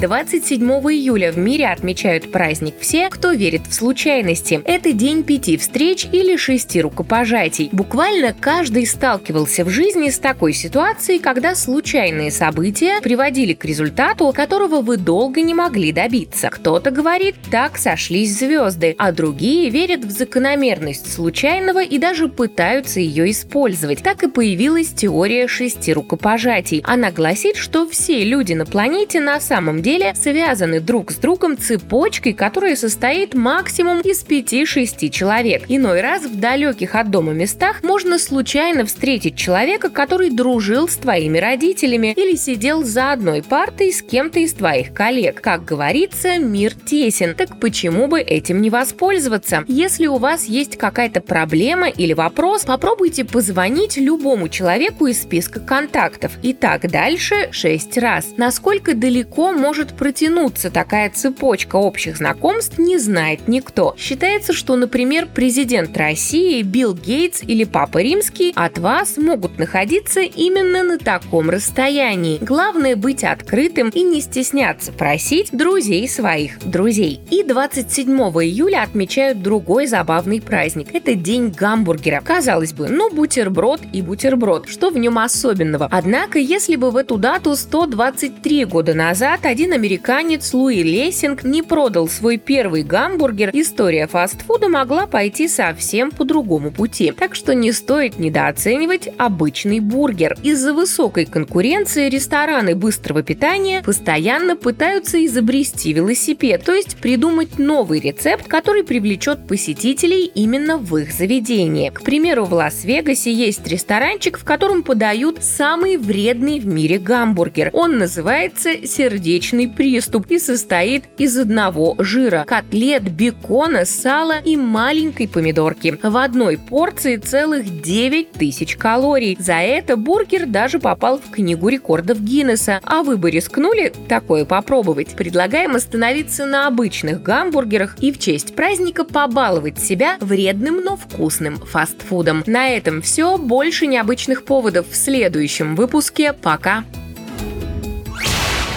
27 июля в мире отмечают праздник все, кто верит в случайности. Это день пяти встреч или шести рукопожатий. Буквально каждый сталкивался в жизни с такой ситуацией, когда случайные события приводили к результату, которого вы долго не могли добиться. Кто-то говорит, так сошлись звезды, а другие верят в закономерность случайного и даже пытаются ее использовать. Так и появилась теория шести рукопожатий. Она гласит, что все люди на планете на самом деле деле связаны друг с другом цепочкой, которая состоит максимум из 5-6 человек. Иной раз в далеких от дома местах можно случайно встретить человека, который дружил с твоими родителями или сидел за одной партой с кем-то из твоих коллег. Как говорится, мир тесен. Так почему бы этим не воспользоваться? Если у вас есть какая-то проблема или вопрос, попробуйте позвонить любому человеку из списка контактов. И так дальше 6 раз. Насколько далеко может может протянуться такая цепочка общих знакомств, не знает никто. Считается, что, например, президент России, Билл Гейтс или Папа Римский от вас могут находиться именно на таком расстоянии. Главное быть открытым и не стесняться просить друзей своих друзей. И 27 июля отмечают другой забавный праздник. Это День гамбургера. Казалось бы, ну бутерброд и бутерброд. Что в нем особенного? Однако, если бы в эту дату 123 года назад один один американец Луи Лессинг не продал свой первый гамбургер, история фастфуда могла пойти совсем по другому пути. Так что не стоит недооценивать обычный бургер. Из-за высокой конкуренции рестораны быстрого питания постоянно пытаются изобрести велосипед, то есть придумать новый рецепт, который привлечет посетителей именно в их заведение. К примеру, в Лас-Вегасе есть ресторанчик, в котором подают самый вредный в мире гамбургер. Он называется «Сердечный сердечный приступ и состоит из одного жира, котлет, бекона, сала и маленькой помидорки. В одной порции целых 9 тысяч калорий. За это бургер даже попал в книгу рекордов Гиннесса. А вы бы рискнули такое попробовать? Предлагаем остановиться на обычных гамбургерах и в честь праздника побаловать себя вредным, но вкусным фастфудом. На этом все. Больше необычных поводов в следующем выпуске. Пока!